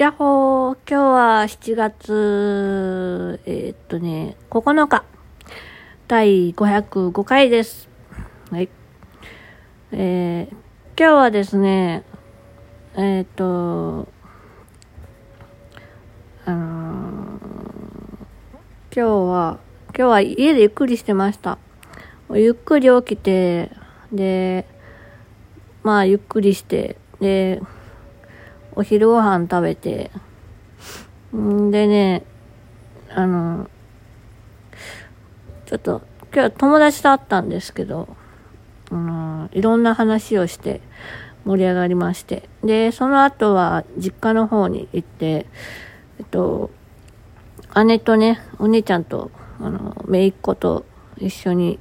やっほー、今日は7月、えー、っとね、9日、第505回です。はい。えー、今日はですね、えー、っと、あの今日は、今日は家でゆっくりしてました。ゆっくり起きて、で、まあゆっくりして、で、お昼ご飯食べて、んでね、あの、ちょっと、今日は友達と会ったんですけど、あの、いろんな話をして盛り上がりまして、で、その後は実家の方に行って、えっと、姉とね、お姉ちゃんと、あの、姪っ子と一緒に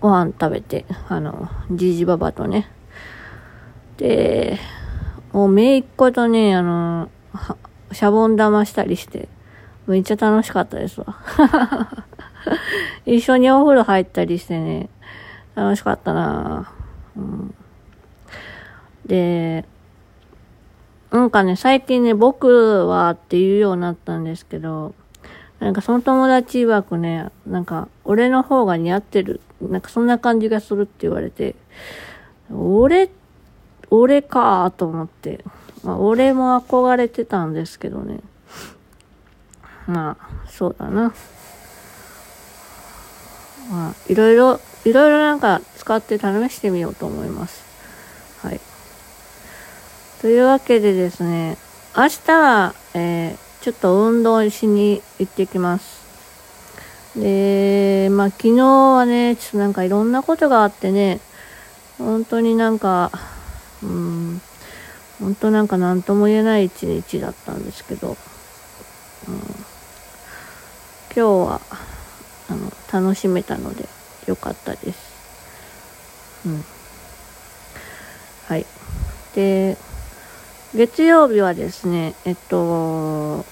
ご飯食べて、あの、じいじばばとね。で、もう姪っ子とね、あの、シャボン玉したりして、めっちゃ楽しかったですわ。一緒にお風呂入ったりしてね、楽しかったなぁ、うん、で、なんかね、最近ね、僕はって言うようになったんですけど、なんかその友達曰くね、なんか俺の方が似合ってる、なんかそんな感じがするって言われて、俺って、俺かと思って、まあ俺も憧れてたんですけどね。まあ、そうだな。まあ、いろいろ、いろいろなんか使って試してみようと思います。はい。というわけでですね、明日は、えー、ちょっと運動しに行ってきます。で、まあ昨日はね、ちょっとなんかいろんなことがあってね、本当になんか、うん、本当なんか何とも言えない一日だったんですけど、うん、今日は、あの、楽しめたのでよかったです。うん。はい。で、月曜日はですね、えっと、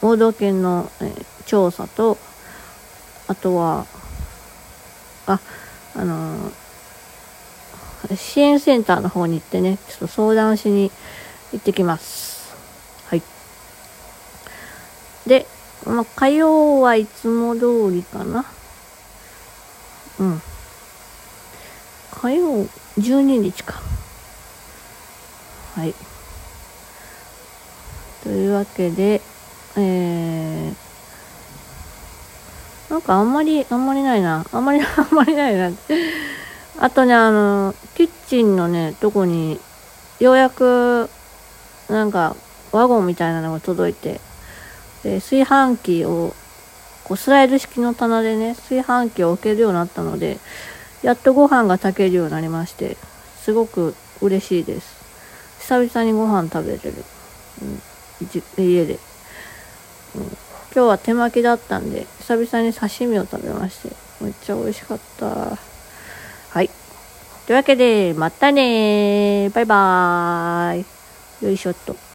盲導犬の、え調査と、あとは、あ、あのー支援センターの方に行ってね、ちょっと相談しに行ってきます。はい。で、まあ、火曜はいつも通りかな。うん。火曜、12日か。はい。というわけで、えー、なんかあんまり、あんまりないな。あんまり、あんまりないな。あとね、あの、キッチンのね、とこに、ようやく、なんか、ワゴンみたいなのが届いて、で、炊飯器を、こう、スライド式の棚でね、炊飯器を置けるようになったので、やっとご飯が炊けるようになりまして、すごく嬉しいです。久々にご飯食べれる。うん、家で、うん。今日は手巻きだったんで、久々に刺身を食べまして、めっちゃ美味しかった。はい。というわけで、またね。バイバーイ。よいしょっと。